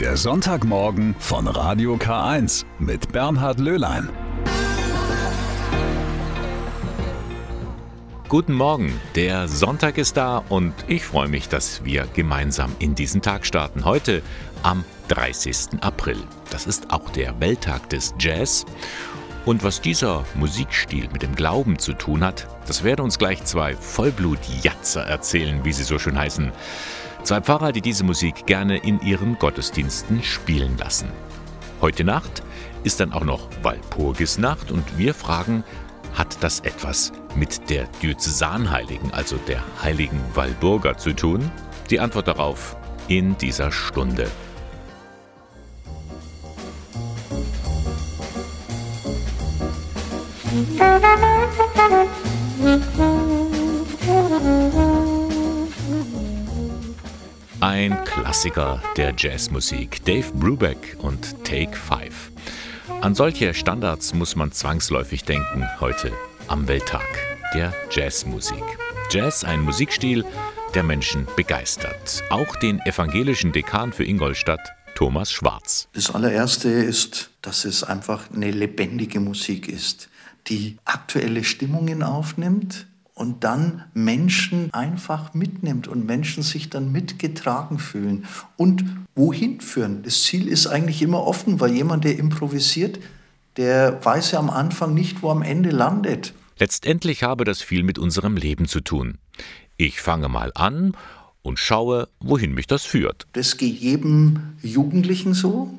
Der Sonntagmorgen von Radio K1 mit Bernhard Löhlein. Guten Morgen, der Sonntag ist da und ich freue mich, dass wir gemeinsam in diesen Tag starten. Heute am 30. April. Das ist auch der Welttag des Jazz. Und was dieser Musikstil mit dem Glauben zu tun hat, das werden uns gleich zwei Vollblut-Jatzer erzählen, wie sie so schön heißen. Zwei Pfarrer, die diese Musik gerne in ihren Gottesdiensten spielen lassen. Heute Nacht ist dann auch noch Walpurgisnacht und wir fragen, hat das etwas mit der Diözesanheiligen, also der heiligen Walburga zu tun? Die Antwort darauf in dieser Stunde. Ein Klassiker der Jazzmusik, Dave Brubeck und Take 5. An solche Standards muss man zwangsläufig denken heute am Welttag der Jazzmusik. Jazz, ein Musikstil, der Menschen begeistert. Auch den evangelischen Dekan für Ingolstadt, Thomas Schwarz. Das allererste ist, dass es einfach eine lebendige Musik ist, die aktuelle Stimmungen aufnimmt und dann Menschen einfach mitnimmt und Menschen sich dann mitgetragen fühlen und wohin führen. Das Ziel ist eigentlich immer offen, weil jemand, der improvisiert, der weiß ja am Anfang nicht, wo am Ende landet. Letztendlich habe das viel mit unserem Leben zu tun. Ich fange mal an und schaue, wohin mich das führt. Das geht jedem Jugendlichen so,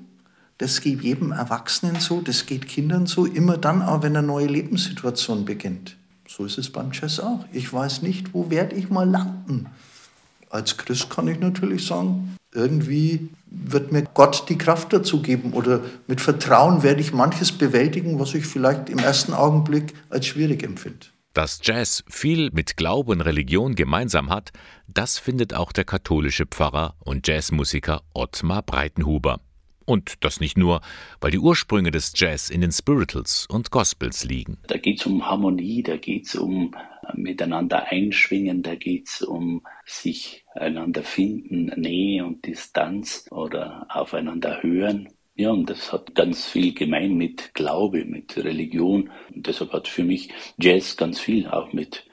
das geht jedem Erwachsenen so, das geht Kindern so, immer dann auch, wenn eine neue Lebenssituation beginnt. So ist es beim Jazz auch. Ich weiß nicht, wo werde ich mal landen. Als Christ kann ich natürlich sagen, irgendwie wird mir Gott die Kraft dazu geben oder mit Vertrauen werde ich manches bewältigen, was ich vielleicht im ersten Augenblick als schwierig empfinde. Dass Jazz viel mit Glaube und Religion gemeinsam hat, das findet auch der katholische Pfarrer und Jazzmusiker Ottmar Breitenhuber. Und das nicht nur, weil die Ursprünge des Jazz in den Spirituals und Gospels liegen. Da geht es um Harmonie, da geht es um äh, miteinander einschwingen, da geht es um sich einander finden, Nähe und Distanz oder aufeinander hören. Ja, und das hat ganz viel gemein mit Glaube, mit Religion. Und deshalb hat für mich Jazz ganz viel auch mit,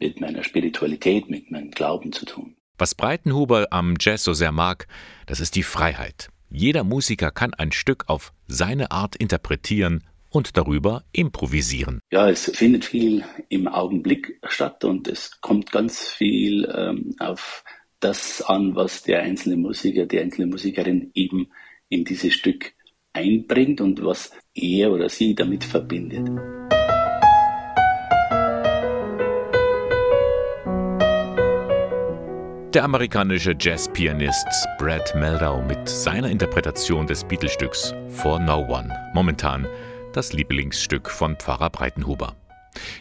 mit meiner Spiritualität, mit meinem Glauben zu tun. Was Breitenhuber am Jazz so sehr mag, das ist die Freiheit. Jeder Musiker kann ein Stück auf seine Art interpretieren und darüber improvisieren. Ja, es findet viel im Augenblick statt und es kommt ganz viel ähm, auf das an, was der einzelne Musiker, die einzelne Musikerin eben in dieses Stück einbringt und was er oder sie damit verbindet. Der amerikanische Jazzpianist Brad Meldau mit seiner Interpretation des Beatlesstücks For No One, momentan das Lieblingsstück von Pfarrer Breitenhuber.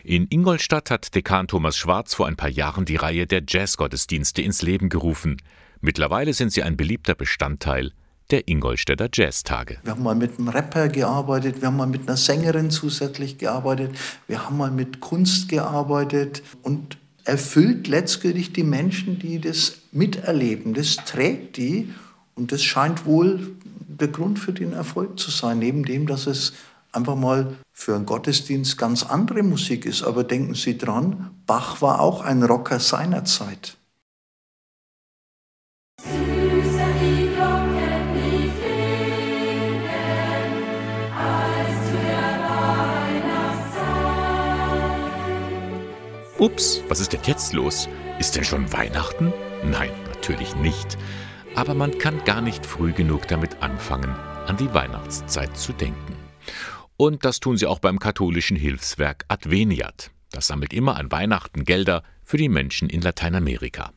In Ingolstadt hat Dekan Thomas Schwarz vor ein paar Jahren die Reihe der Jazzgottesdienste ins Leben gerufen. Mittlerweile sind sie ein beliebter Bestandteil der Ingolstädter Jazztage. Wir haben mal mit einem Rapper gearbeitet, wir haben mal mit einer Sängerin zusätzlich gearbeitet, wir haben mal mit Kunst gearbeitet und erfüllt letztendlich die Menschen, die das miterleben. Das trägt die und das scheint wohl der Grund für den Erfolg zu sein, neben dem, dass es einfach mal für einen Gottesdienst ganz andere Musik ist. Aber denken Sie dran, Bach war auch ein Rocker seiner Zeit. Ups, was ist denn jetzt los? Ist denn schon Weihnachten? Nein, natürlich nicht. Aber man kann gar nicht früh genug damit anfangen, an die Weihnachtszeit zu denken. Und das tun sie auch beim katholischen Hilfswerk Adveniat. Das sammelt immer an Weihnachten Gelder für die Menschen in Lateinamerika.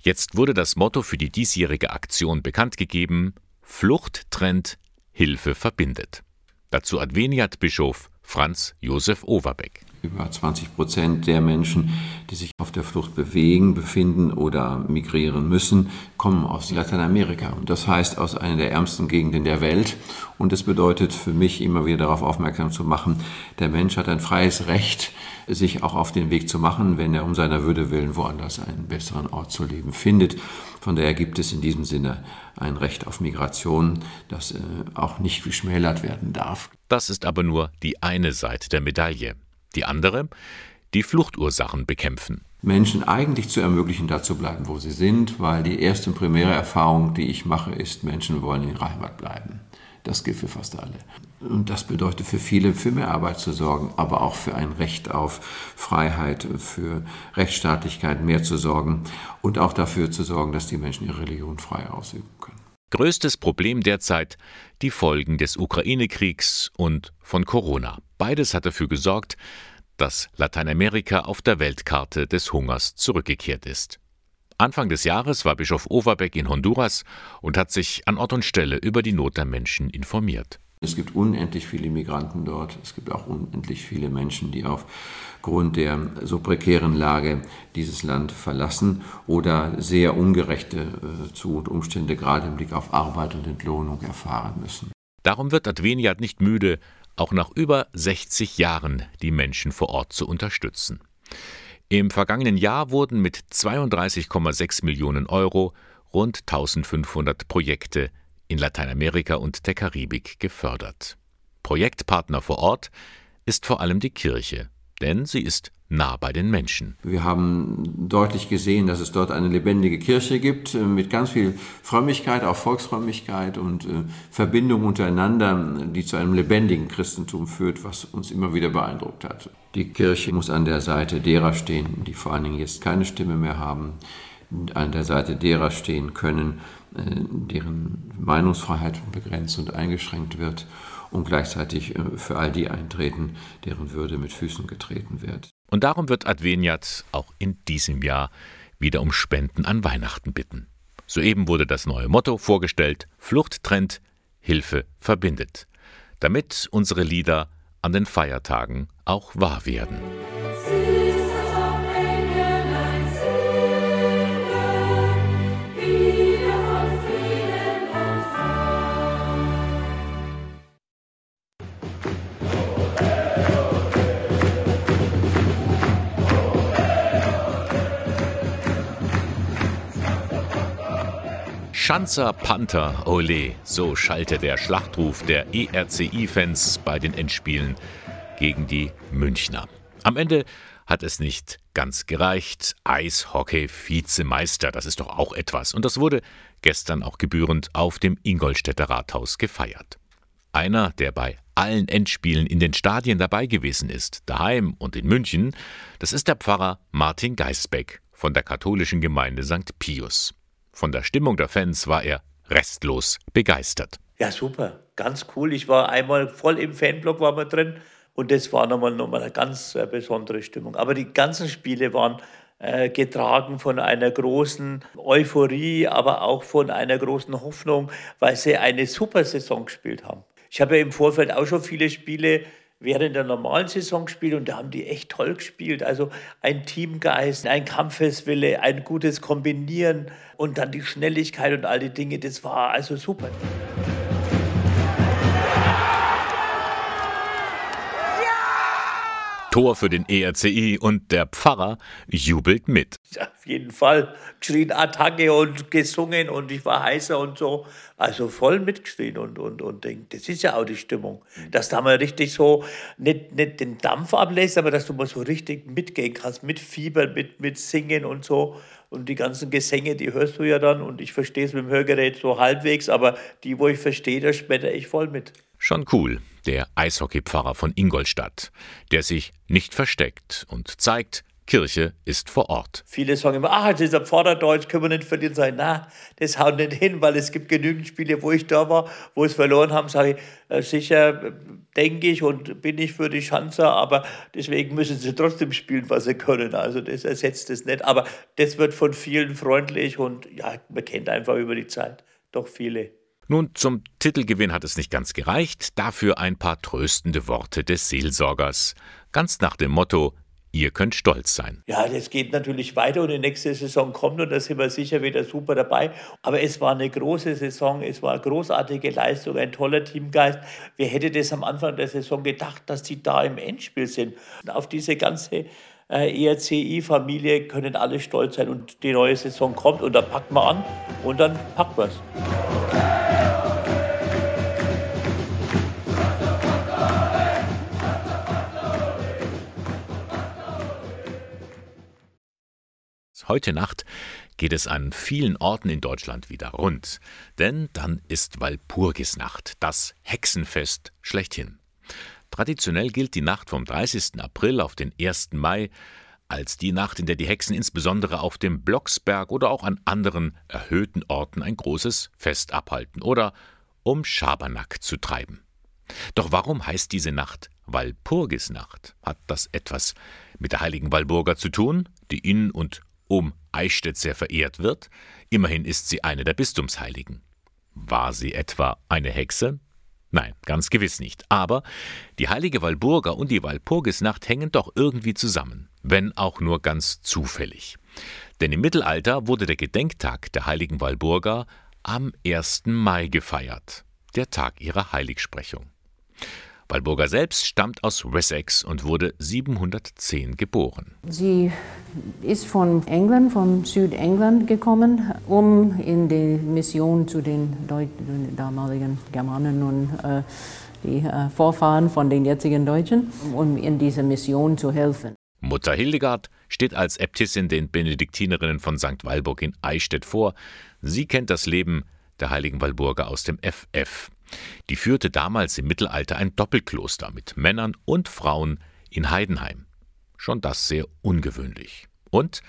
Jetzt wurde das Motto für die diesjährige Aktion bekannt gegeben: Flucht trennt, Hilfe verbindet. Dazu Adveniat-Bischof Franz Josef Overbeck. Über 20 Prozent der Menschen, die sich auf der Flucht bewegen, befinden oder migrieren müssen, kommen aus Lateinamerika. Und das heißt aus einer der ärmsten Gegenden der Welt. Und es bedeutet für mich immer wieder darauf aufmerksam zu machen, der Mensch hat ein freies Recht, sich auch auf den Weg zu machen, wenn er um seiner Würde willen woanders einen besseren Ort zu leben findet. Von daher gibt es in diesem Sinne ein Recht auf Migration, das äh, auch nicht geschmälert werden darf. Das ist aber nur die eine Seite der Medaille. Die andere, die Fluchtursachen bekämpfen. Menschen eigentlich zu ermöglichen, da zu bleiben, wo sie sind, weil die erste und primäre Erfahrung, die ich mache, ist, Menschen wollen in ihrer Heimat bleiben. Das gilt für fast alle. Und das bedeutet für viele, für mehr Arbeit zu sorgen, aber auch für ein Recht auf Freiheit, für Rechtsstaatlichkeit mehr zu sorgen und auch dafür zu sorgen, dass die Menschen ihre Religion frei ausüben können. Größtes Problem derzeit die Folgen des Ukraine-Kriegs und von Corona. Beides hat dafür gesorgt, dass Lateinamerika auf der Weltkarte des Hungers zurückgekehrt ist. Anfang des Jahres war Bischof Overbeck in Honduras und hat sich an Ort und Stelle über die Not der Menschen informiert. Es gibt unendlich viele Migranten dort. Es gibt auch unendlich viele Menschen, die aufgrund der so prekären Lage dieses Land verlassen oder sehr ungerechte äh, Zu- und Umstände gerade im Blick auf Arbeit und Entlohnung erfahren müssen. Darum wird Adveniat nicht müde, auch nach über 60 Jahren die Menschen vor Ort zu unterstützen. Im vergangenen Jahr wurden mit 32,6 Millionen Euro rund 1500 Projekte in Lateinamerika und der Karibik gefördert. Projektpartner vor Ort ist vor allem die Kirche, denn sie ist nah bei den Menschen. Wir haben deutlich gesehen, dass es dort eine lebendige Kirche gibt, äh, mit ganz viel Frömmigkeit, auch Volksfrömmigkeit und äh, Verbindung untereinander, die zu einem lebendigen Christentum führt, was uns immer wieder beeindruckt hat. Die Kirche muss an der Seite derer stehen, die vor allen Dingen jetzt keine Stimme mehr haben, an der Seite derer stehen können, äh, deren Meinungsfreiheit begrenzt und eingeschränkt wird und gleichzeitig für all die eintreten, deren Würde mit Füßen getreten wird. Und darum wird Adveniat auch in diesem Jahr wieder um Spenden an Weihnachten bitten. Soeben wurde das neue Motto vorgestellt: Flucht trennt, Hilfe verbindet, damit unsere Lieder an den Feiertagen auch wahr werden. Schanzer Panther, ole, so schallte der Schlachtruf der ERCI-Fans bei den Endspielen gegen die Münchner. Am Ende hat es nicht ganz gereicht. Eishockey-Vizemeister, das ist doch auch etwas. Und das wurde gestern auch gebührend auf dem Ingolstädter Rathaus gefeiert. Einer, der bei allen Endspielen in den Stadien dabei gewesen ist, daheim und in München, das ist der Pfarrer Martin Geisbeck von der katholischen Gemeinde St. Pius. Von der Stimmung der Fans war er restlos begeistert. Ja, super, ganz cool. Ich war einmal voll im Fanblock war wir drin und das war nochmal, nochmal eine ganz äh, besondere Stimmung. Aber die ganzen Spiele waren äh, getragen von einer großen Euphorie, aber auch von einer großen Hoffnung, weil sie eine super Saison gespielt haben. Ich habe ja im Vorfeld auch schon viele Spiele während der normalen Saison gespielt und da haben die echt toll gespielt. Also ein Teamgeist, ein Kampfeswille, ein gutes Kombinieren und dann die Schnelligkeit und all die Dinge, das war also super. Tor für den ERCI und der Pfarrer jubelt mit. Auf jeden Fall geschrien Attacke und gesungen und ich war heißer und so. Also voll mitgeschrien und, und, und denk, das ist ja auch die Stimmung. Dass da mal richtig so, nicht, nicht den Dampf ablässt, aber dass du mal so richtig mitgehen kannst, mit Fieber, mit, mit Singen und so. Und die ganzen Gesänge, die hörst du ja dann und ich verstehe es mit dem Hörgerät so halbwegs, aber die, wo ich verstehe, da später ich voll mit. Schon cool, der Eishockeypfarrer von Ingolstadt, der sich nicht versteckt und zeigt, Kirche ist vor Ort. Viele sagen immer, ach, das ist ein Pfarrerdeutsch, können wir nicht verlieren. Sag ich, na, das haut nicht hin, weil es gibt genügend Spiele, wo ich da war, wo es verloren haben, sage ich, äh, sicher denke ich und bin ich für die Schanzer, aber deswegen müssen sie trotzdem spielen, was sie können. Also das ersetzt es nicht. Aber das wird von vielen freundlich und ja, man kennt einfach über die Zeit doch viele. Nun, zum Titelgewinn hat es nicht ganz gereicht, dafür ein paar tröstende Worte des Seelsorgers. Ganz nach dem Motto, Ihr könnt stolz sein. Ja, das geht natürlich weiter und die nächste Saison kommt und da sind wir sicher wieder super dabei. Aber es war eine große Saison, es war eine großartige Leistung, ein toller Teamgeist. Wer hätte das am Anfang der Saison gedacht, dass die da im Endspiel sind? Auf diese ganze äh, ERCI-Familie können alle stolz sein und die neue Saison kommt und dann packen wir an und dann packen wir es. Heute Nacht geht es an vielen Orten in Deutschland wieder rund, denn dann ist Walpurgisnacht, das Hexenfest schlechthin. Traditionell gilt die Nacht vom 30. April auf den 1. Mai als die Nacht, in der die Hexen insbesondere auf dem Blocksberg oder auch an anderen erhöhten Orten ein großes Fest abhalten oder um Schabernack zu treiben. Doch warum heißt diese Nacht Walpurgisnacht? Hat das etwas mit der heiligen Walburga zu tun, die in und um Eichstätt sehr verehrt wird. Immerhin ist sie eine der Bistumsheiligen. War sie etwa eine Hexe? Nein, ganz gewiss nicht. Aber die heilige Walburga und die Walpurgisnacht hängen doch irgendwie zusammen, wenn auch nur ganz zufällig. Denn im Mittelalter wurde der Gedenktag der heiligen Walburga am 1. Mai gefeiert, der Tag ihrer Heiligsprechung. Walburga selbst stammt aus Wessex und wurde 710 geboren. Sie ist von England, von Südengland gekommen, um in die Mission zu den Deut damaligen Germanen und äh, die äh, Vorfahren von den jetzigen Deutschen, um in dieser Mission zu helfen. Mutter Hildegard steht als Äbtissin den Benediktinerinnen von St. Walburg in Eichstätt vor. Sie kennt das Leben der heiligen Walburga aus dem FF. Die führte damals im Mittelalter ein Doppelkloster mit Männern und Frauen in Heidenheim. Schon das sehr ungewöhnlich. Und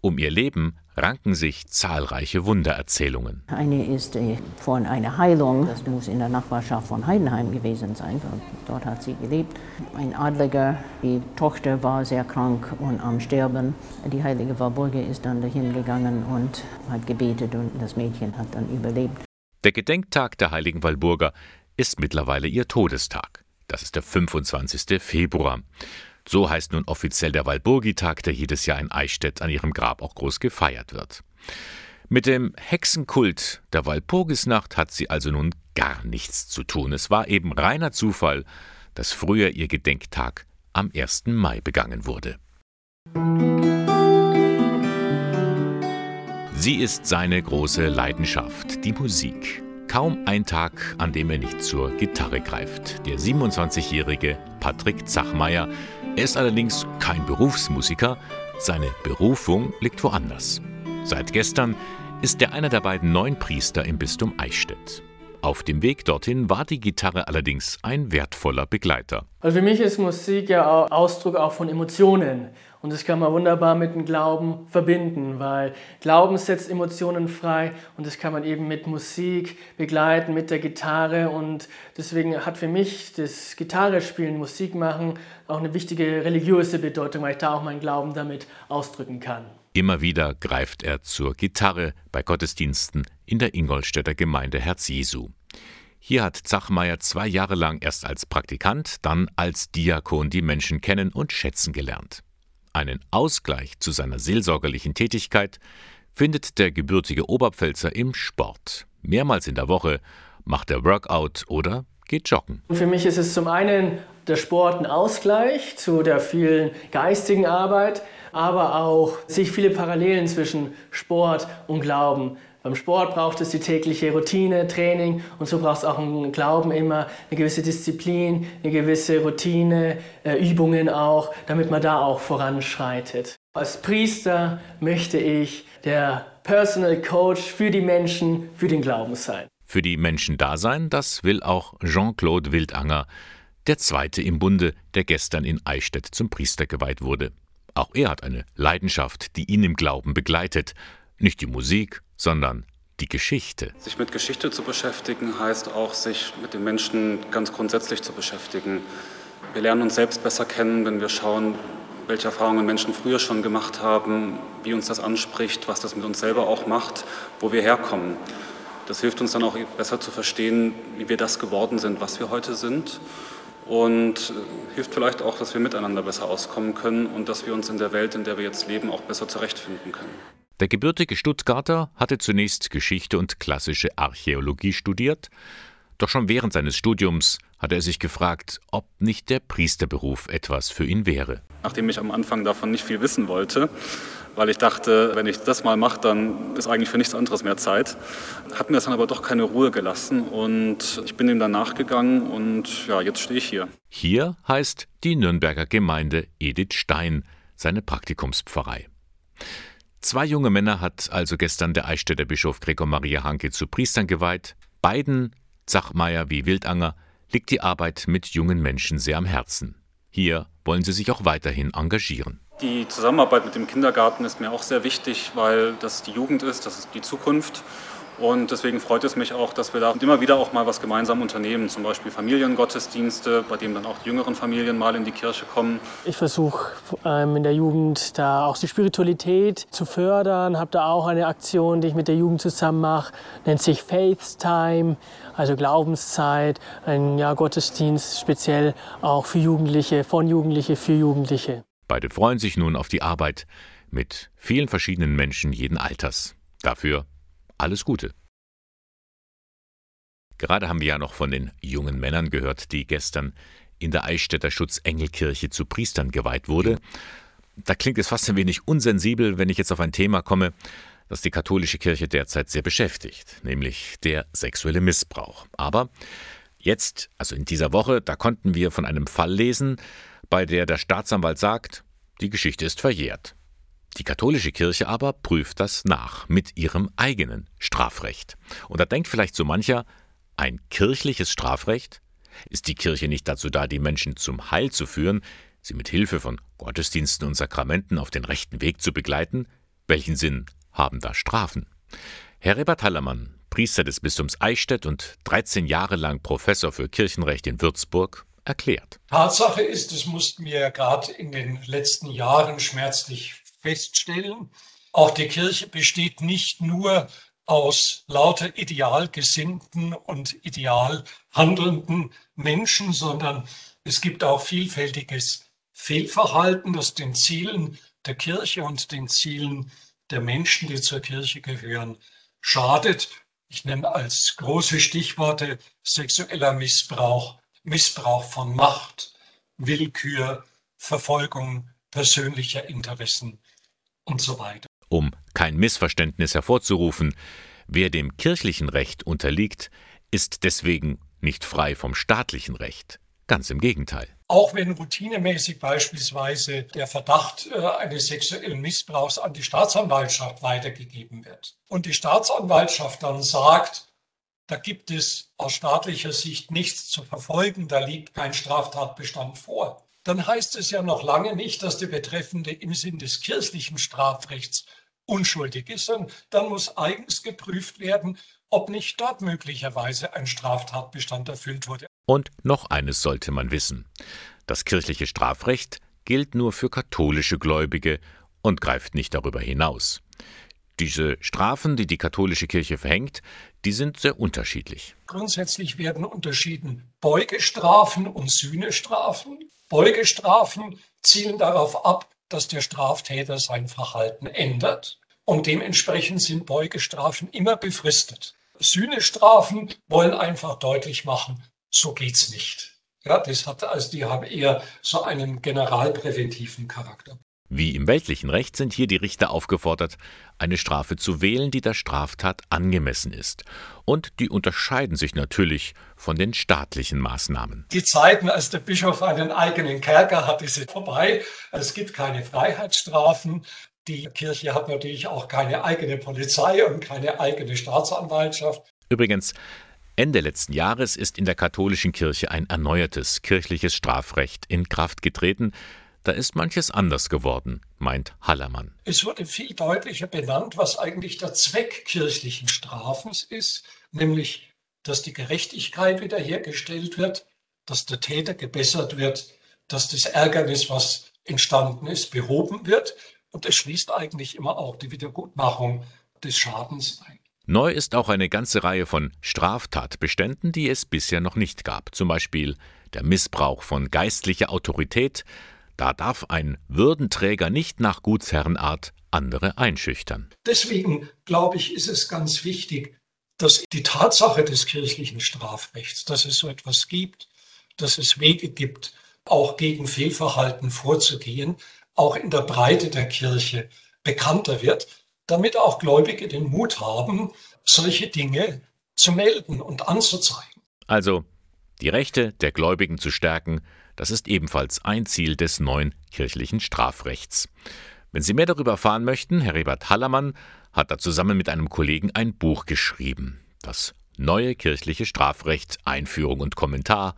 um ihr Leben ranken sich zahlreiche Wundererzählungen. Eine ist äh, von einer Heilung, das muss in der Nachbarschaft von Heidenheim gewesen sein, dort hat sie gelebt. Ein Adliger, die Tochter war sehr krank und am Sterben. Die heilige Walburga ist dann dahin gegangen und hat gebetet und das Mädchen hat dann überlebt. Der Gedenktag der heiligen Walburga ist mittlerweile ihr Todestag. Das ist der 25. Februar. So heißt nun offiziell der Walburgitag, der jedes Jahr in Eichstätt an ihrem Grab auch groß gefeiert wird. Mit dem Hexenkult der Walpurgisnacht hat sie also nun gar nichts zu tun. Es war eben reiner Zufall, dass früher ihr Gedenktag am 1. Mai begangen wurde. Sie ist seine große Leidenschaft, die Musik. Kaum ein Tag, an dem er nicht zur Gitarre greift. Der 27-jährige Patrick Zachmeier. Er ist allerdings kein Berufsmusiker, seine Berufung liegt woanders. Seit gestern ist er einer der beiden neuen Priester im Bistum Eichstätt. Auf dem Weg dorthin war die Gitarre allerdings ein wertvoller Begleiter. Also für mich ist Musik ja auch Ausdruck auch von Emotionen. Und das kann man wunderbar mit dem Glauben verbinden, weil Glauben setzt Emotionen frei und das kann man eben mit Musik begleiten, mit der Gitarre. Und deswegen hat für mich das Gitarre spielen, Musik machen auch eine wichtige religiöse Bedeutung, weil ich da auch meinen Glauben damit ausdrücken kann. Immer wieder greift er zur Gitarre bei Gottesdiensten in der Ingolstädter Gemeinde Herz Jesu. Hier hat Zachmeier zwei Jahre lang erst als Praktikant, dann als Diakon die Menschen kennen und schätzen gelernt. Einen Ausgleich zu seiner seelsorgerlichen Tätigkeit findet der gebürtige Oberpfälzer im Sport. Mehrmals in der Woche macht er Workout oder geht joggen. Für mich ist es zum einen der Sport ein Ausgleich zu der vielen geistigen Arbeit, aber auch sich viele Parallelen zwischen Sport und Glauben. Beim Sport braucht es die tägliche Routine, Training und so braucht es auch im Glauben immer eine gewisse Disziplin, eine gewisse Routine, äh, Übungen auch, damit man da auch voranschreitet. Als Priester möchte ich der Personal Coach für die Menschen, für den Glauben sein. Für die Menschen da sein, das will auch Jean-Claude Wildanger, der Zweite im Bunde, der gestern in Eichstätt zum Priester geweiht wurde. Auch er hat eine Leidenschaft, die ihn im Glauben begleitet. Nicht die Musik, sondern die Geschichte. Sich mit Geschichte zu beschäftigen, heißt auch, sich mit den Menschen ganz grundsätzlich zu beschäftigen. Wir lernen uns selbst besser kennen, wenn wir schauen, welche Erfahrungen Menschen früher schon gemacht haben, wie uns das anspricht, was das mit uns selber auch macht, wo wir herkommen. Das hilft uns dann auch besser zu verstehen, wie wir das geworden sind, was wir heute sind. und äh, hilft vielleicht auch, dass wir miteinander besser auskommen können und dass wir uns in der Welt, in der wir jetzt leben, auch besser zurechtfinden können. Der gebürtige Stuttgarter hatte zunächst Geschichte und klassische Archäologie studiert, doch schon während seines Studiums hatte er sich gefragt, ob nicht der Priesterberuf etwas für ihn wäre. Nachdem ich am Anfang davon nicht viel wissen wollte, weil ich dachte, wenn ich das mal mache, dann ist eigentlich für nichts anderes mehr Zeit. Hat mir das dann aber doch keine Ruhe gelassen und ich bin ihm dann nachgegangen und ja, jetzt stehe ich hier. Hier heißt die Nürnberger Gemeinde Edith Stein, seine Praktikumspfarrei. Zwei junge Männer hat also gestern der Eichstätter Bischof Gregor Maria Hanke zu Priestern geweiht. Beiden, Zachmeier wie Wildanger, liegt die Arbeit mit jungen Menschen sehr am Herzen. Hier wollen sie sich auch weiterhin engagieren. Die Zusammenarbeit mit dem Kindergarten ist mir auch sehr wichtig, weil das die Jugend ist, das ist die Zukunft. Und deswegen freut es mich auch, dass wir da immer wieder auch mal was gemeinsam unternehmen, zum Beispiel Familiengottesdienste, bei denen dann auch die jüngeren Familien mal in die Kirche kommen. Ich versuche ähm, in der Jugend da auch die Spiritualität zu fördern, habe da auch eine Aktion, die ich mit der Jugend zusammen mache, nennt sich Faith Time, also Glaubenszeit, ein ja, Gottesdienst speziell auch für Jugendliche, von Jugendliche für Jugendliche. Beide freuen sich nun auf die Arbeit mit vielen verschiedenen Menschen jeden Alters. Dafür alles Gute. Gerade haben wir ja noch von den jungen Männern gehört, die gestern in der Eichstätter Schutzengelkirche zu Priestern geweiht wurde. Da klingt es fast ein wenig unsensibel, wenn ich jetzt auf ein Thema komme, das die katholische Kirche derzeit sehr beschäftigt, nämlich der sexuelle Missbrauch. Aber jetzt, also in dieser Woche, da konnten wir von einem Fall lesen, bei der der Staatsanwalt sagt, die Geschichte ist verjährt. Die katholische Kirche aber prüft das nach mit ihrem eigenen Strafrecht. Und da denkt vielleicht so mancher, ein kirchliches Strafrecht? Ist die Kirche nicht dazu da, die Menschen zum Heil zu führen, sie mit Hilfe von Gottesdiensten und Sakramenten auf den rechten Weg zu begleiten? Welchen Sinn haben da Strafen? Herr Rebert Hallermann, Priester des Bistums Eichstätt und 13 Jahre lang Professor für Kirchenrecht in Würzburg, erklärt. Tatsache ist, es mussten wir ja gerade in den letzten Jahren schmerzlich feststellen, auch die Kirche besteht nicht nur aus lauter ideal gesinnten und ideal handelnden Menschen, sondern es gibt auch vielfältiges Fehlverhalten, das den Zielen der Kirche und den Zielen der Menschen, die zur Kirche gehören, schadet. Ich nenne als große Stichworte sexueller Missbrauch, Missbrauch von Macht, Willkür, Verfolgung persönlicher Interessen und so weiter. Um kein Missverständnis hervorzurufen, wer dem kirchlichen Recht unterliegt, ist deswegen nicht frei vom staatlichen Recht. Ganz im Gegenteil. Auch wenn routinemäßig beispielsweise der Verdacht äh, eines sexuellen Missbrauchs an die Staatsanwaltschaft weitergegeben wird und die Staatsanwaltschaft dann sagt, da gibt es aus staatlicher Sicht nichts zu verfolgen, da liegt kein Straftatbestand vor, dann heißt es ja noch lange nicht, dass der Betreffende im Sinn des kirchlichen Strafrechts unschuldig ist, sondern dann muss eigens geprüft werden, ob nicht dort möglicherweise ein Straftatbestand erfüllt wurde. Und noch eines sollte man wissen. Das kirchliche Strafrecht gilt nur für katholische Gläubige und greift nicht darüber hinaus. Diese Strafen, die die katholische Kirche verhängt, die sind sehr unterschiedlich. Grundsätzlich werden unterschieden Beugestrafen und Sühnestrafen. Beugestrafen zielen darauf ab, dass der Straftäter sein Verhalten ändert und dementsprechend sind Beugestrafen immer befristet. Sühnestrafen wollen einfach deutlich machen, so geht's nicht. Ja, das hat, also die haben eher so einen generalpräventiven Charakter. Wie im weltlichen Recht sind hier die Richter aufgefordert, eine Strafe zu wählen, die der Straftat angemessen ist. Und die unterscheiden sich natürlich von den staatlichen Maßnahmen. Die Zeiten, als der Bischof einen eigenen Kerker hatte, sind vorbei. Es gibt keine Freiheitsstrafen. Die Kirche hat natürlich auch keine eigene Polizei und keine eigene Staatsanwaltschaft. Übrigens, Ende letzten Jahres ist in der katholischen Kirche ein erneuertes kirchliches Strafrecht in Kraft getreten, da ist manches anders geworden, meint Hallermann. Es wurde viel deutlicher benannt, was eigentlich der Zweck kirchlichen Strafens ist, nämlich, dass die Gerechtigkeit wiederhergestellt wird, dass der Täter gebessert wird, dass das Ärgernis, was entstanden ist, behoben wird. Und es schließt eigentlich immer auch die Wiedergutmachung des Schadens ein. Neu ist auch eine ganze Reihe von Straftatbeständen, die es bisher noch nicht gab. Zum Beispiel der Missbrauch von geistlicher Autorität. Da darf ein Würdenträger nicht nach Gutsherrenart andere einschüchtern. Deswegen glaube ich, ist es ganz wichtig, dass die Tatsache des kirchlichen Strafrechts, dass es so etwas gibt, dass es Wege gibt, auch gegen Fehlverhalten vorzugehen, auch in der Breite der Kirche bekannter wird damit auch Gläubige den Mut haben, solche Dinge zu melden und anzuzeigen. Also, die Rechte der Gläubigen zu stärken, das ist ebenfalls ein Ziel des neuen kirchlichen Strafrechts. Wenn Sie mehr darüber erfahren möchten, Herr Rebert Hallermann hat da zusammen mit einem Kollegen ein Buch geschrieben. Das neue kirchliche Strafrecht, Einführung und Kommentar,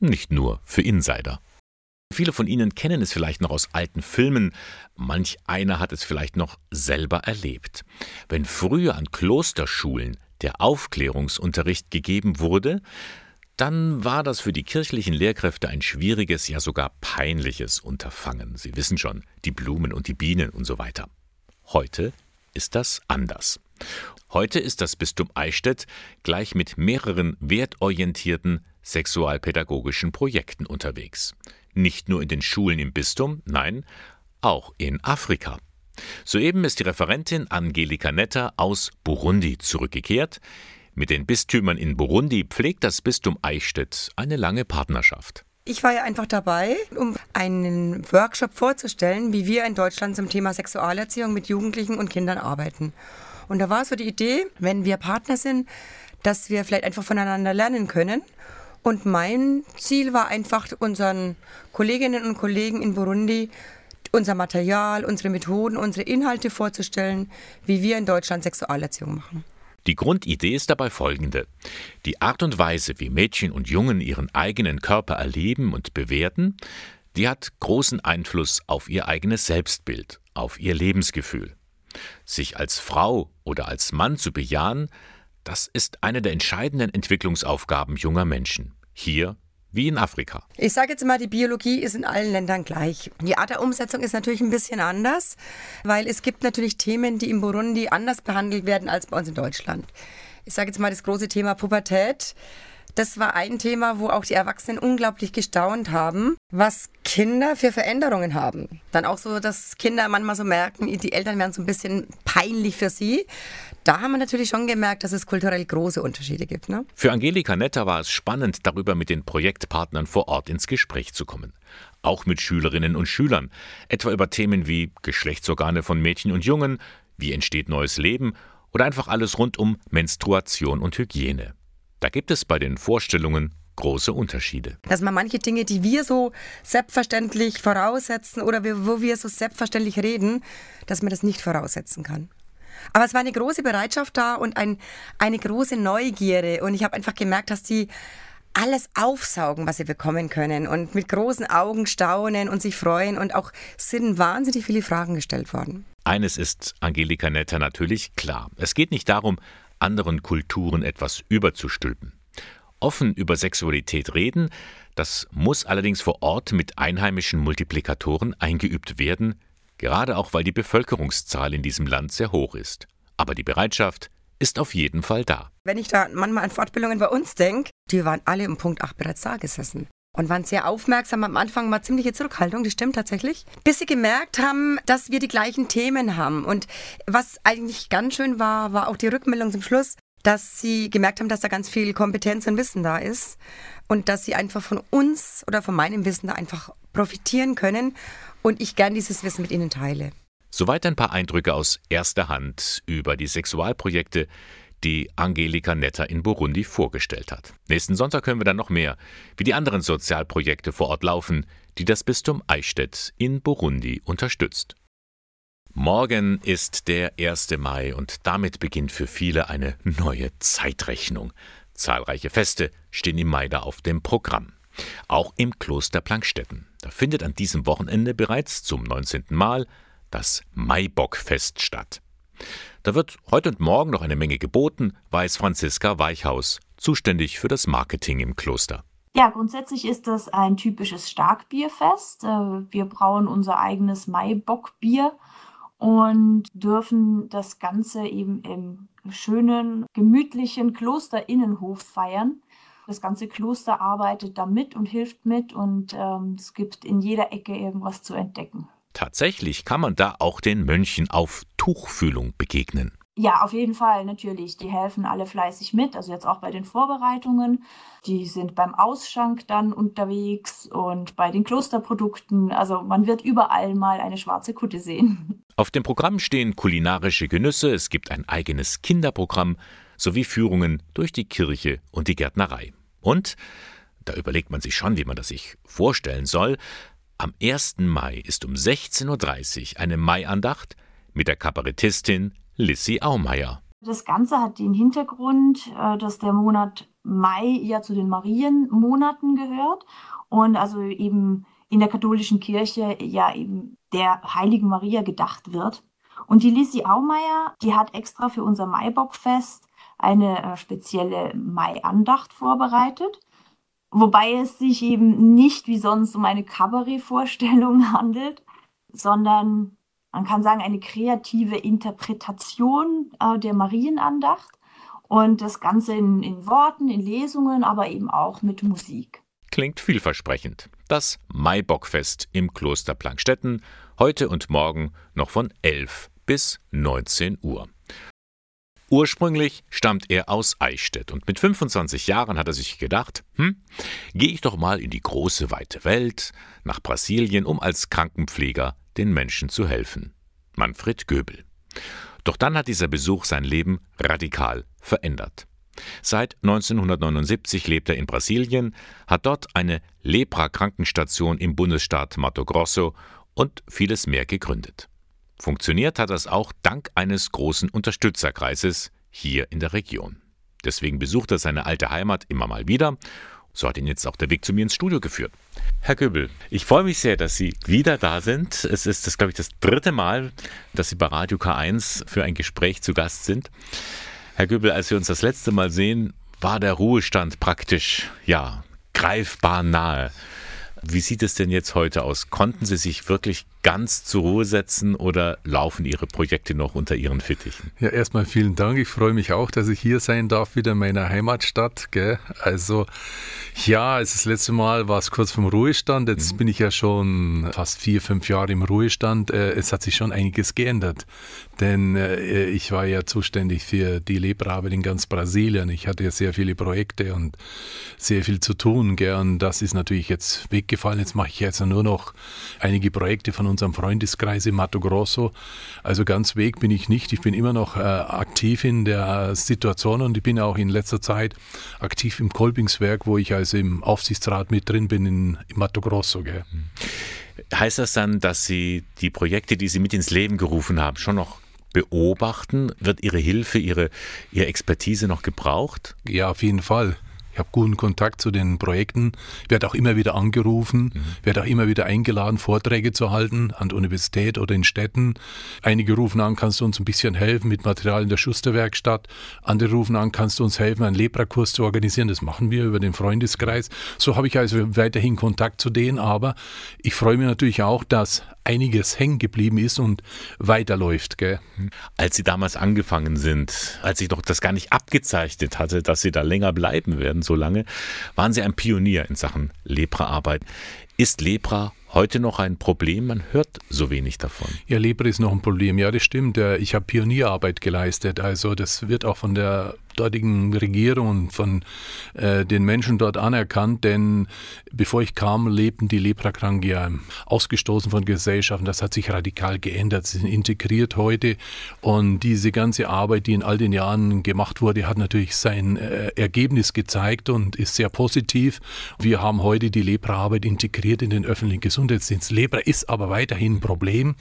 nicht nur für Insider. Viele von Ihnen kennen es vielleicht noch aus alten Filmen, manch einer hat es vielleicht noch selber erlebt. Wenn früher an Klosterschulen der Aufklärungsunterricht gegeben wurde, dann war das für die kirchlichen Lehrkräfte ein schwieriges, ja sogar peinliches Unterfangen. Sie wissen schon, die Blumen und die Bienen und so weiter. Heute ist das anders. Heute ist das Bistum Eichstätt gleich mit mehreren wertorientierten sexualpädagogischen Projekten unterwegs nicht nur in den Schulen im Bistum, nein, auch in Afrika. Soeben ist die Referentin Angelika Netter aus Burundi zurückgekehrt. Mit den Bistümern in Burundi pflegt das Bistum Eichstätt eine lange Partnerschaft. Ich war ja einfach dabei, um einen Workshop vorzustellen, wie wir in Deutschland zum Thema Sexualerziehung mit Jugendlichen und Kindern arbeiten. Und da war so die Idee, wenn wir Partner sind, dass wir vielleicht einfach voneinander lernen können und mein Ziel war einfach, unseren Kolleginnen und Kollegen in Burundi unser Material, unsere Methoden, unsere Inhalte vorzustellen, wie wir in Deutschland Sexualerziehung machen. Die Grundidee ist dabei folgende. Die Art und Weise, wie Mädchen und Jungen ihren eigenen Körper erleben und bewerten, die hat großen Einfluss auf ihr eigenes Selbstbild, auf ihr Lebensgefühl. Sich als Frau oder als Mann zu bejahen, das ist eine der entscheidenden Entwicklungsaufgaben junger Menschen. Hier wie in Afrika. Ich sage jetzt mal, die Biologie ist in allen Ländern gleich. Die Art der Umsetzung ist natürlich ein bisschen anders, weil es gibt natürlich Themen, die in Burundi anders behandelt werden als bei uns in Deutschland. Ich sage jetzt mal das große Thema Pubertät das war ein Thema, wo auch die Erwachsenen unglaublich gestaunt haben, was Kinder für Veränderungen haben. Dann auch so, dass Kinder manchmal so merken, die Eltern werden so ein bisschen peinlich für sie. Da haben wir natürlich schon gemerkt, dass es kulturell große Unterschiede gibt. Ne? Für Angelika Netter war es spannend, darüber mit den Projektpartnern vor Ort ins Gespräch zu kommen. Auch mit Schülerinnen und Schülern, etwa über Themen wie Geschlechtsorgane von Mädchen und Jungen, wie entsteht neues Leben oder einfach alles rund um Menstruation und Hygiene. Da gibt es bei den Vorstellungen große Unterschiede. Dass man manche Dinge, die wir so selbstverständlich voraussetzen oder wo wir so selbstverständlich reden, dass man das nicht voraussetzen kann. Aber es war eine große Bereitschaft da und ein, eine große Neugierde. Und ich habe einfach gemerkt, dass die alles aufsaugen, was sie bekommen können und mit großen Augen staunen und sich freuen. Und auch sind wahnsinnig viele Fragen gestellt worden. Eines ist Angelika Netter natürlich klar. Es geht nicht darum, anderen Kulturen etwas überzustülpen. Offen über Sexualität reden, das muss allerdings vor Ort mit einheimischen Multiplikatoren eingeübt werden, gerade auch weil die Bevölkerungszahl in diesem Land sehr hoch ist. Aber die Bereitschaft ist auf jeden Fall da. Wenn ich da manchmal an Fortbildungen bei uns denke, die waren alle um Punkt 8 bereits da gesessen und waren sehr aufmerksam. Am Anfang war ziemliche Zurückhaltung, das stimmt tatsächlich. Bis sie gemerkt haben, dass wir die gleichen Themen haben. Und was eigentlich ganz schön war, war auch die Rückmeldung zum Schluss, dass sie gemerkt haben, dass da ganz viel Kompetenz und Wissen da ist und dass sie einfach von uns oder von meinem Wissen da einfach profitieren können und ich gern dieses Wissen mit ihnen teile. Soweit ein paar Eindrücke aus erster Hand über die Sexualprojekte, die Angelika Netter in Burundi vorgestellt hat. Nächsten Sonntag hören wir dann noch mehr, wie die anderen Sozialprojekte vor Ort laufen, die das Bistum Eichstätt in Burundi unterstützt. Morgen ist der 1. Mai und damit beginnt für viele eine neue Zeitrechnung. Zahlreiche Feste stehen im Mai da auf dem Programm. Auch im Kloster Plankstetten. Da findet an diesem Wochenende bereits zum 19. Mal das Maibockfest statt. Da wird heute und morgen noch eine Menge geboten, weiß Franziska Weichhaus, zuständig für das Marketing im Kloster. Ja, grundsätzlich ist das ein typisches Starkbierfest. Äh, wir brauen unser eigenes Maibockbier und dürfen das Ganze eben im schönen, gemütlichen Klosterinnenhof feiern. Das ganze Kloster arbeitet da mit und hilft mit und ähm, es gibt in jeder Ecke irgendwas zu entdecken. Tatsächlich kann man da auch den Mönchen auf Tuchfühlung begegnen. Ja, auf jeden Fall, natürlich. Die helfen alle fleißig mit, also jetzt auch bei den Vorbereitungen. Die sind beim Ausschank dann unterwegs und bei den Klosterprodukten. Also man wird überall mal eine schwarze Kutte sehen. Auf dem Programm stehen kulinarische Genüsse, es gibt ein eigenes Kinderprogramm sowie Führungen durch die Kirche und die Gärtnerei. Und, da überlegt man sich schon, wie man das sich vorstellen soll, am 1. Mai ist um 16.30 Uhr eine Maiandacht mit der Kabarettistin Lissy Aumeier. Das Ganze hat den Hintergrund, äh, dass der Monat Mai ja zu den Marienmonaten gehört und also eben in der katholischen Kirche ja eben der heiligen Maria gedacht wird. Und die Lissy Aumeier, die hat extra für unser Maibockfest eine äh, spezielle Mai-Andacht vorbereitet. Wobei es sich eben nicht wie sonst um eine Kabarettvorstellung handelt, sondern man kann sagen, eine kreative Interpretation äh, der Marienandacht und das Ganze in, in Worten, in Lesungen, aber eben auch mit Musik. Klingt vielversprechend. Das Maibockfest im Kloster Plankstetten, heute und morgen noch von 11 bis 19 Uhr. Ursprünglich stammt er aus Eichstätt und mit 25 Jahren hat er sich gedacht, hm, gehe ich doch mal in die große weite Welt, nach Brasilien, um als Krankenpfleger den Menschen zu helfen. Manfred Göbel. Doch dann hat dieser Besuch sein Leben radikal verändert. Seit 1979 lebt er in Brasilien, hat dort eine Lepra-Krankenstation im Bundesstaat Mato Grosso und vieles mehr gegründet. Funktioniert hat das auch dank eines großen Unterstützerkreises hier in der Region. Deswegen besucht er seine alte Heimat immer mal wieder so hat ihn jetzt auch der Weg zu mir ins Studio geführt. Herr Göbel, ich freue mich sehr, dass Sie wieder da sind. Es ist, das, glaube ich, das dritte Mal, dass Sie bei Radio K1 für ein Gespräch zu Gast sind. Herr Göbel, als wir uns das letzte Mal sehen, war der Ruhestand praktisch, ja, greifbar nahe. Wie sieht es denn jetzt heute aus? Konnten Sie sich wirklich ganz zur Ruhe setzen oder laufen Ihre Projekte noch unter Ihren Fittichen? Ja, erstmal vielen Dank. Ich freue mich auch, dass ich hier sein darf, wieder in meiner Heimatstadt. Gell? Also, ja, es das letzte Mal war es kurz vom Ruhestand. Jetzt mhm. bin ich ja schon fast vier, fünf Jahre im Ruhestand. Äh, es hat sich schon einiges geändert. Denn äh, ich war ja zuständig für die Leberarbeit in ganz Brasilien. Ich hatte ja sehr viele Projekte und sehr viel zu tun. Gell? Und das ist natürlich jetzt weggefallen. Jetzt mache ich jetzt nur noch einige Projekte von unserem Freundeskreis in Mato Grosso. Also ganz weg bin ich nicht. Ich bin immer noch äh, aktiv in der Situation und ich bin auch in letzter Zeit aktiv im Kolbingswerk, wo ich also im Aufsichtsrat mit drin bin in, in Mato Grosso. Gell. Heißt das dann, dass Sie die Projekte, die Sie mit ins Leben gerufen haben, schon noch beobachten? Wird Ihre Hilfe, Ihre, Ihre Expertise noch gebraucht? Ja, auf jeden Fall. Ich habe guten Kontakt zu den Projekten, werde auch immer wieder angerufen, mhm. werde auch immer wieder eingeladen, Vorträge zu halten an der Universität oder in Städten. Einige rufen an, kannst du uns ein bisschen helfen mit Material in der Schusterwerkstatt. Andere rufen an, kannst du uns helfen, einen Leprakurs zu organisieren. Das machen wir über den Freundeskreis. So habe ich also weiterhin Kontakt zu denen, aber ich freue mich natürlich auch, dass einiges hängen geblieben ist und weiterläuft. Gell? Als Sie damals angefangen sind, als ich noch das gar nicht abgezeichnet hatte, dass Sie da länger bleiben werden, so lange, waren Sie ein Pionier in Sachen Lepraarbeit. Ist Lepra heute noch ein Problem? Man hört so wenig davon. Ja, Lepra ist noch ein Problem. Ja, das stimmt. Ich habe Pionierarbeit geleistet. Also das wird auch von der dortigen Regierung und von äh, den Menschen dort anerkannt, denn bevor ich kam, lebten die Leprakranken ja ausgestoßen von Gesellschaften. Das hat sich radikal geändert. Sie sind integriert heute und diese ganze Arbeit, die in all den Jahren gemacht wurde, hat natürlich sein äh, Ergebnis gezeigt und ist sehr positiv. Wir haben heute die Lepraarbeit integriert in den öffentlichen Gesundheitsdienst. Lepra ist aber weiterhin ein Problem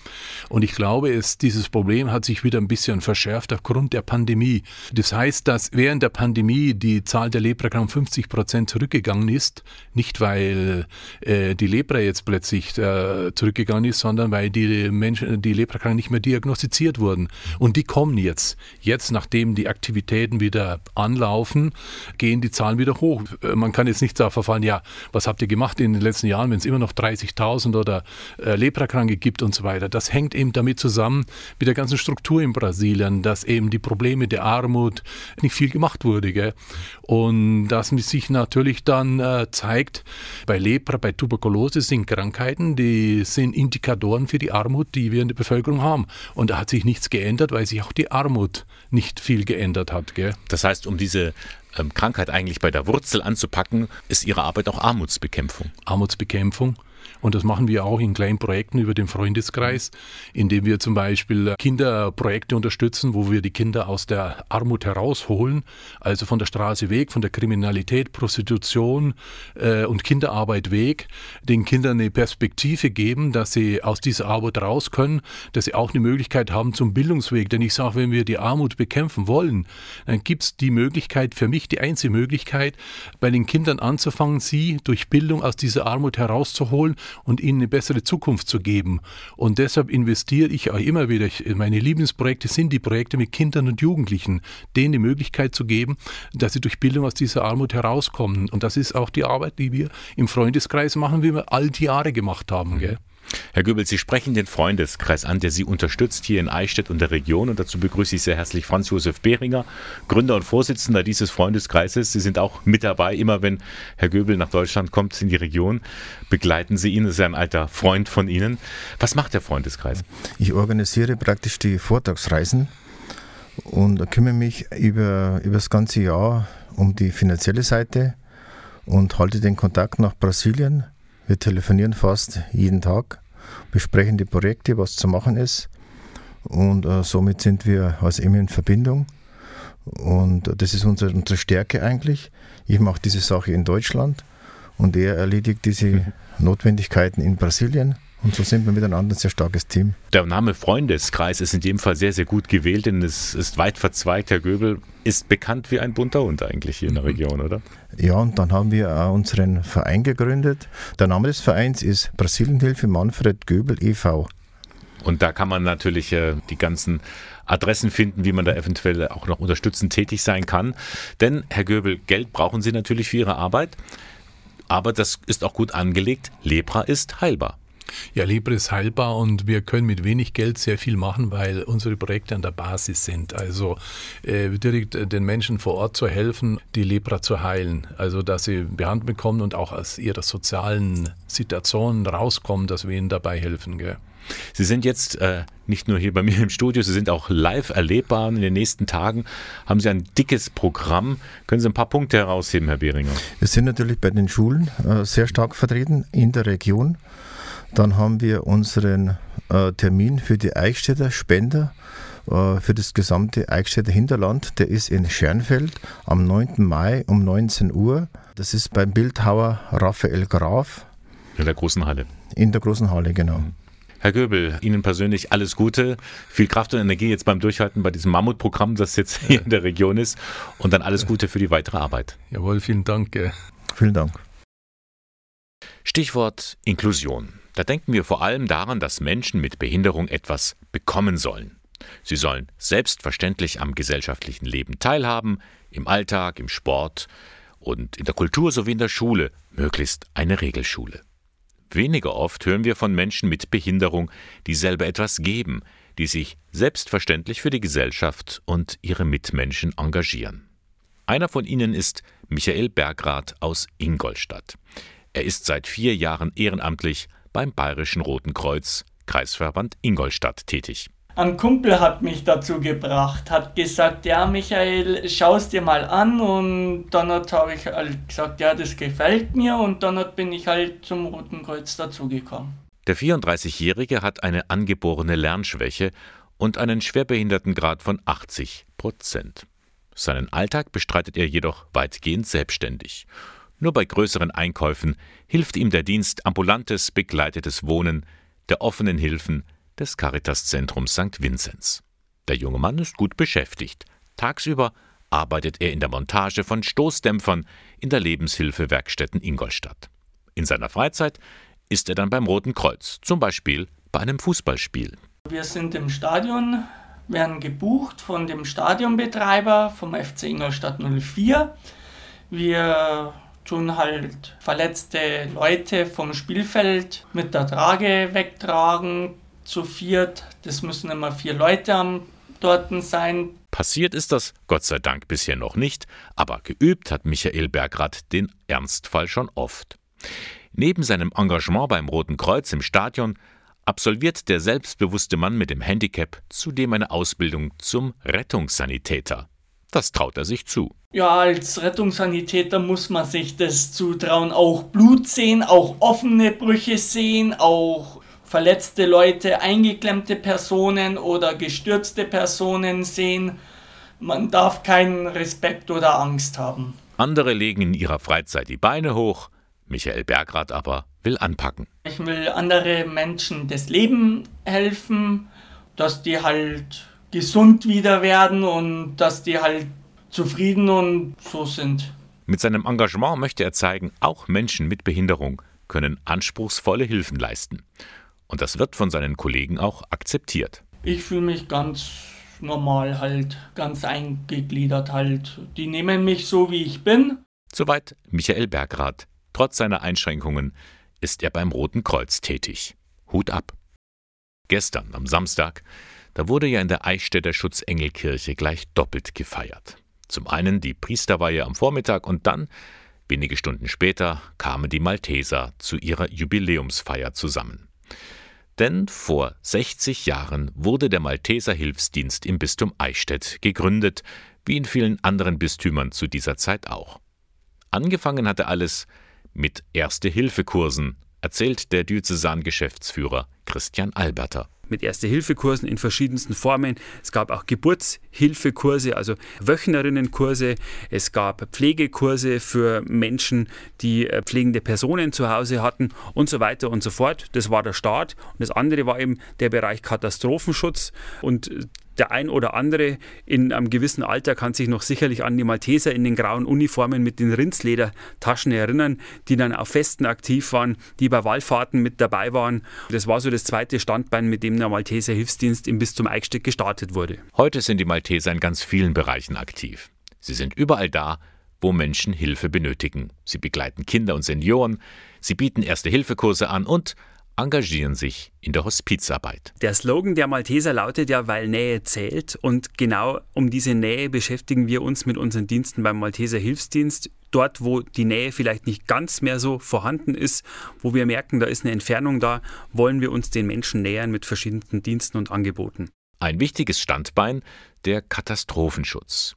und ich glaube, es, dieses Problem hat sich wieder ein bisschen verschärft aufgrund der Pandemie. Das heißt, dass dass während der Pandemie die Zahl der Leprakranken um 50 Prozent zurückgegangen ist. Nicht, weil äh, die Lepra jetzt plötzlich äh, zurückgegangen ist, sondern weil die Menschen, die Leprakranken nicht mehr diagnostiziert wurden. Und die kommen jetzt. Jetzt, nachdem die Aktivitäten wieder anlaufen, gehen die Zahlen wieder hoch. Äh, man kann jetzt nicht darauf verfallen, ja, was habt ihr gemacht in den letzten Jahren, wenn es immer noch 30.000 50.000 oder äh, Leprakranke gibt und so weiter. Das hängt eben damit zusammen mit der ganzen Struktur in Brasilien, dass eben die Probleme der Armut nicht viel gemacht wurde. Gell? Und das sich natürlich dann äh, zeigt, bei Lepra, bei Tuberkulose sind Krankheiten, die sind Indikatoren für die Armut, die wir in der Bevölkerung haben. Und da hat sich nichts geändert, weil sich auch die Armut nicht viel geändert hat. Gell? Das heißt, um diese ähm, Krankheit eigentlich bei der Wurzel anzupacken, ist Ihre Arbeit auch Armutsbekämpfung. Armutsbekämpfung. Und das machen wir auch in kleinen Projekten über den Freundeskreis, indem wir zum Beispiel Kinderprojekte unterstützen, wo wir die Kinder aus der Armut herausholen, also von der Straße weg, von der Kriminalität, Prostitution äh, und Kinderarbeit weg, den Kindern eine Perspektive geben, dass sie aus dieser Armut raus können, dass sie auch eine Möglichkeit haben zum Bildungsweg. Denn ich sage, wenn wir die Armut bekämpfen wollen, dann gibt es die Möglichkeit, für mich die einzige Möglichkeit, bei den Kindern anzufangen, sie durch Bildung aus dieser Armut herauszuholen und ihnen eine bessere Zukunft zu geben. Und deshalb investiere ich auch immer wieder, meine Lieblingsprojekte sind die Projekte mit Kindern und Jugendlichen, denen die Möglichkeit zu geben, dass sie durch Bildung aus dieser Armut herauskommen. Und das ist auch die Arbeit, die wir im Freundeskreis machen, wie wir all die Jahre gemacht haben. Gell? Herr Goebbels, Sie sprechen den Freundeskreis an, der Sie unterstützt hier in Eichstätt und der Region. Und dazu begrüße ich sehr herzlich Franz Josef Behringer, Gründer und Vorsitzender dieses Freundeskreises. Sie sind auch mit dabei, immer wenn Herr Goebel nach Deutschland kommt, in die Region, begleiten Sie ihn. Das ist ein alter Freund von Ihnen. Was macht der Freundeskreis? Ich organisiere praktisch die Vortragsreisen und kümmere mich über, über das ganze Jahr um die finanzielle Seite und halte den Kontakt nach Brasilien wir telefonieren fast jeden Tag, besprechen die Projekte, was zu machen ist. Und äh, somit sind wir also immer in Verbindung. Und das ist unsere, unsere Stärke eigentlich. Ich mache diese Sache in Deutschland und er erledigt diese mhm. Notwendigkeiten in Brasilien. Und so sind wir miteinander ein sehr starkes Team. Der Name Freundeskreis ist in dem Fall sehr, sehr gut gewählt, denn es ist weit verzweigt. Herr Göbel ist bekannt wie ein bunter Hund eigentlich hier in der Region, oder? Ja, und dann haben wir auch unseren Verein gegründet. Der Name des Vereins ist Brasilienhilfe Manfred Göbel e.V. Und da kann man natürlich äh, die ganzen Adressen finden, wie man da eventuell auch noch unterstützend tätig sein kann. Denn, Herr Göbel, Geld brauchen Sie natürlich für Ihre Arbeit. Aber das ist auch gut angelegt. Lepra ist heilbar. Ja, Libre ist heilbar und wir können mit wenig Geld sehr viel machen, weil unsere Projekte an der Basis sind. Also äh, direkt äh, den Menschen vor Ort zu helfen, die Lepra zu heilen. Also dass sie Behandlung bekommen und auch aus ihrer sozialen Situation rauskommen, dass wir ihnen dabei helfen. Gell? Sie sind jetzt äh, nicht nur hier bei mir im Studio, Sie sind auch live erlebbar. In den nächsten Tagen haben Sie ein dickes Programm. Können Sie ein paar Punkte herausheben, Herr Behringer? Wir sind natürlich bei den Schulen äh, sehr stark vertreten in der Region. Dann haben wir unseren äh, Termin für die Eichstätter Spender äh, für das gesamte Eichstätter Hinterland. Der ist in Schernfeld am 9. Mai um 19 Uhr. Das ist beim Bildhauer Raphael Graf. In der großen Halle. In der großen Halle, genau. Mhm. Herr Göbel, Ihnen persönlich alles Gute, viel Kraft und Energie jetzt beim Durchhalten bei diesem Mammutprogramm, das jetzt hier in der Region ist und dann alles Gute für die weitere Arbeit. Jawohl, vielen Dank. Vielen Dank. Stichwort Inklusion. Da denken wir vor allem daran, dass Menschen mit Behinderung etwas bekommen sollen. Sie sollen selbstverständlich am gesellschaftlichen Leben teilhaben, im Alltag, im Sport und in der Kultur sowie in der Schule, möglichst eine Regelschule. Weniger oft hören wir von Menschen mit Behinderung, die selber etwas geben, die sich selbstverständlich für die Gesellschaft und ihre Mitmenschen engagieren. Einer von ihnen ist Michael Bergrath aus Ingolstadt. Er ist seit vier Jahren ehrenamtlich beim Bayerischen Roten Kreuz, Kreisverband Ingolstadt tätig. Ein Kumpel hat mich dazu gebracht, hat gesagt, ja Michael, schau es dir mal an und dann habe ich halt gesagt, ja, das gefällt mir und dann bin ich halt zum Roten Kreuz dazugekommen. Der 34-Jährige hat eine angeborene Lernschwäche und einen Schwerbehindertengrad von 80 Prozent. Seinen Alltag bestreitet er jedoch weitgehend selbstständig. Nur bei größeren Einkäufen hilft ihm der Dienst ambulantes begleitetes Wohnen der offenen Hilfen des Caritaszentrums St. Vinzenz. Der junge Mann ist gut beschäftigt. Tagsüber arbeitet er in der Montage von Stoßdämpfern in der Lebenshilfe Werkstätten Ingolstadt. In seiner Freizeit ist er dann beim Roten Kreuz, zum Beispiel bei einem Fußballspiel. Wir sind im Stadion, werden gebucht von dem Stadionbetreiber vom FC Ingolstadt 04. Wir tun halt verletzte Leute vom Spielfeld mit der Trage wegtragen, zu viert. Das müssen immer vier Leute am dort sein. Passiert ist das Gott sei Dank bisher noch nicht, aber geübt hat Michael Bergrad den Ernstfall schon oft. Neben seinem Engagement beim Roten Kreuz im Stadion absolviert der selbstbewusste Mann mit dem Handicap zudem eine Ausbildung zum Rettungssanitäter. Das traut er sich zu. Ja, als Rettungssanitäter muss man sich das zutrauen. Auch Blut sehen, auch offene Brüche sehen, auch verletzte Leute, eingeklemmte Personen oder gestürzte Personen sehen. Man darf keinen Respekt oder Angst haben. Andere legen in ihrer Freizeit die Beine hoch, Michael Bergrath aber will anpacken. Ich will andere Menschen das Leben helfen, dass die halt gesund wieder werden und dass die halt zufrieden und so sind. Mit seinem Engagement möchte er zeigen, auch Menschen mit Behinderung können anspruchsvolle Hilfen leisten. Und das wird von seinen Kollegen auch akzeptiert. Ich fühle mich ganz normal halt, ganz eingegliedert halt. Die nehmen mich so, wie ich bin. Soweit Michael Bergrath. Trotz seiner Einschränkungen ist er beim Roten Kreuz tätig. Hut ab. Gestern, am Samstag, da wurde ja in der Eichstätter Schutzengelkirche gleich doppelt gefeiert. Zum einen die Priesterweihe am Vormittag und dann, wenige Stunden später, kamen die Malteser zu ihrer Jubiläumsfeier zusammen. Denn vor 60 Jahren wurde der Malteser Hilfsdienst im Bistum Eichstätt gegründet, wie in vielen anderen Bistümern zu dieser Zeit auch. Angefangen hatte alles mit Erste-Hilfe-Kursen, erzählt der Diözesan-Geschäftsführer Christian Alberter mit Erste-Hilfe-Kursen in verschiedensten Formen. Es gab auch Geburtshilfekurse, also Wöchnerinnenkurse. Es gab Pflegekurse für Menschen, die äh, pflegende Personen zu Hause hatten und so weiter und so fort. Das war der Start. Und das andere war eben der Bereich Katastrophenschutz. Und der ein oder andere in einem gewissen Alter kann sich noch sicherlich an die Malteser in den grauen Uniformen mit den Rindsledertaschen erinnern, die dann auf Festen aktiv waren, die bei Wallfahrten mit dabei waren. Das war so das zweite Standbein, mit dem der Malteser Hilfsdienst im Bistum Eichstätt gestartet wurde. Heute sind die Malteser in ganz vielen Bereichen aktiv. Sie sind überall da, wo Menschen Hilfe benötigen. Sie begleiten Kinder und Senioren, sie bieten Erste-Hilfe-Kurse an und engagieren sich in der Hospizarbeit. Der Slogan der Malteser lautet ja, weil Nähe zählt. Und genau um diese Nähe beschäftigen wir uns mit unseren Diensten beim Malteser Hilfsdienst. Dort, wo die Nähe vielleicht nicht ganz mehr so vorhanden ist, wo wir merken, da ist eine Entfernung da, wollen wir uns den Menschen nähern mit verschiedenen Diensten und Angeboten. Ein wichtiges Standbein der Katastrophenschutz.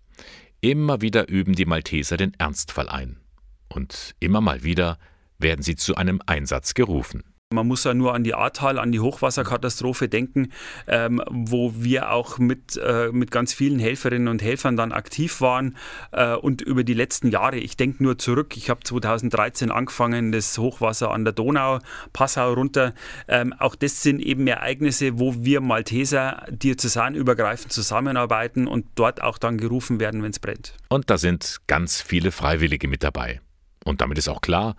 Immer wieder üben die Malteser den Ernstfall ein. Und immer mal wieder werden sie zu einem Einsatz gerufen. Man muss ja nur an die Ahrtal, an die Hochwasserkatastrophe denken, ähm, wo wir auch mit, äh, mit ganz vielen Helferinnen und Helfern dann aktiv waren äh, und über die letzten Jahre, ich denke nur zurück, ich habe 2013 angefangen, das Hochwasser an der Donau, Passau runter, ähm, auch das sind eben Ereignisse, wo wir Malteser diözesanübergreifend zusammenarbeiten und dort auch dann gerufen werden, wenn es brennt. Und da sind ganz viele Freiwillige mit dabei. Und damit ist auch klar,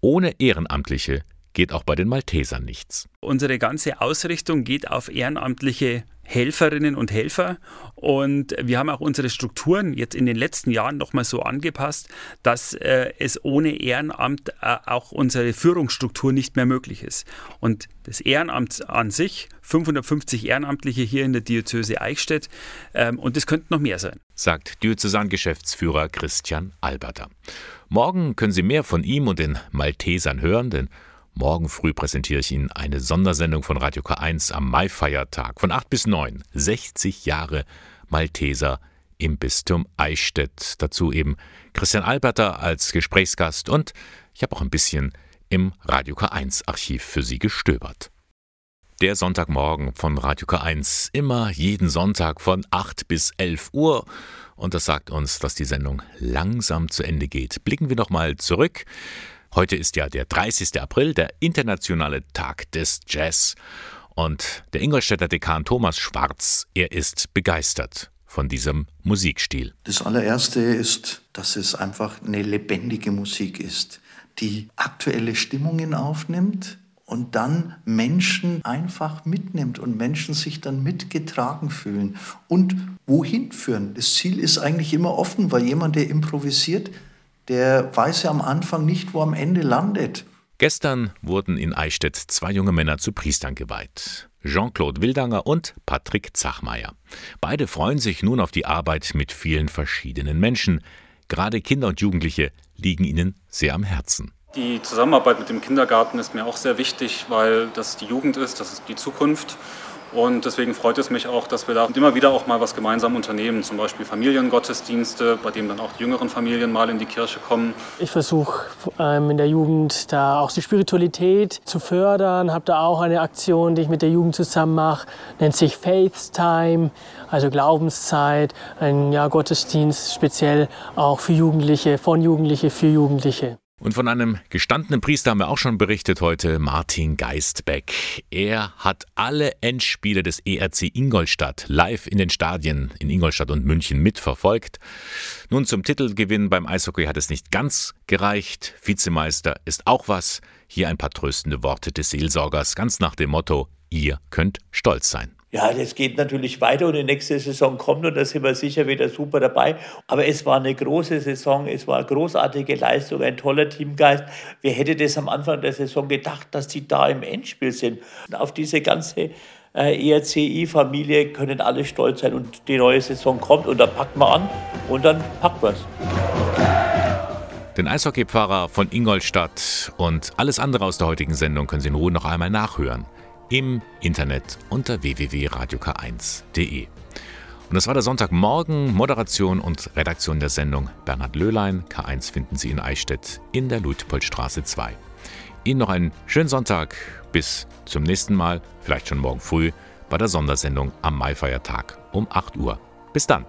ohne Ehrenamtliche geht auch bei den Maltesern nichts. Unsere ganze Ausrichtung geht auf ehrenamtliche Helferinnen und Helfer und wir haben auch unsere Strukturen jetzt in den letzten Jahren nochmal so angepasst, dass äh, es ohne Ehrenamt äh, auch unsere Führungsstruktur nicht mehr möglich ist. Und das Ehrenamt an sich, 550 Ehrenamtliche hier in der Diözese Eichstätt ähm, und es könnten noch mehr sein. Sagt Diözesan-Geschäftsführer Christian Alberter. Morgen können Sie mehr von ihm und den Maltesern hören, denn Morgen früh präsentiere ich Ihnen eine Sondersendung von Radio K1 am Maifeiertag von 8 bis 9. 60 Jahre Malteser im Bistum Eichstätt. Dazu eben Christian Alberter als Gesprächsgast und ich habe auch ein bisschen im Radio K1 Archiv für Sie gestöbert. Der Sonntagmorgen von Radio K1, immer jeden Sonntag von 8 bis 11 Uhr. Und das sagt uns, dass die Sendung langsam zu Ende geht. Blicken wir nochmal zurück. Heute ist ja der 30. April, der internationale Tag des Jazz. Und der Ingolstädter Dekan Thomas Schwarz, er ist begeistert von diesem Musikstil. Das allererste ist, dass es einfach eine lebendige Musik ist, die aktuelle Stimmungen aufnimmt und dann Menschen einfach mitnimmt und Menschen sich dann mitgetragen fühlen und wohin führen. Das Ziel ist eigentlich immer offen, weil jemand, der improvisiert, der weiß ja am Anfang nicht, wo am Ende landet. Gestern wurden in Eichstätt zwei junge Männer zu Priestern geweiht. Jean-Claude Wildanger und Patrick Zachmeier. Beide freuen sich nun auf die Arbeit mit vielen verschiedenen Menschen. Gerade Kinder und Jugendliche liegen ihnen sehr am Herzen. Die Zusammenarbeit mit dem Kindergarten ist mir auch sehr wichtig, weil das die Jugend ist, das ist die Zukunft. Und deswegen freut es mich auch, dass wir da immer wieder auch mal was gemeinsam unternehmen, zum Beispiel Familiengottesdienste, bei denen dann auch die jüngeren Familien mal in die Kirche kommen. Ich versuche ähm, in der Jugend da auch die Spiritualität zu fördern, habe da auch eine Aktion, die ich mit der Jugend zusammen mache, nennt sich Faith Time, also Glaubenszeit, ein ja, Gottesdienst speziell auch für Jugendliche, von Jugendliche für Jugendliche. Und von einem gestandenen Priester haben wir auch schon berichtet heute, Martin Geistbeck. Er hat alle Endspiele des ERC Ingolstadt live in den Stadien in Ingolstadt und München mitverfolgt. Nun zum Titelgewinn beim Eishockey hat es nicht ganz gereicht. Vizemeister ist auch was. Hier ein paar tröstende Worte des Seelsorgers, ganz nach dem Motto, ihr könnt stolz sein. Ja, das geht natürlich weiter und die nächste Saison kommt und da sind wir sicher wieder super dabei. Aber es war eine große Saison, es war eine großartige Leistung, ein toller Teamgeist. Wer hätte das am Anfang der Saison gedacht, dass die da im Endspiel sind? Und auf diese ganze äh, ERCI-Familie können alle stolz sein und die neue Saison kommt und da packen wir an und dann packen wir es. Den Eishockeypfarrer von Ingolstadt und alles andere aus der heutigen Sendung können Sie in Ruhe noch einmal nachhören im Internet unter www.radiok1.de. Und das war der Sonntagmorgen, Moderation und Redaktion der Sendung Bernhard Löhlein. K1 finden Sie in Eichstätt in der Luitpoldstraße 2. Ihnen noch einen schönen Sonntag. Bis zum nächsten Mal, vielleicht schon morgen früh, bei der Sondersendung am Maifeiertag um 8 Uhr. Bis dann.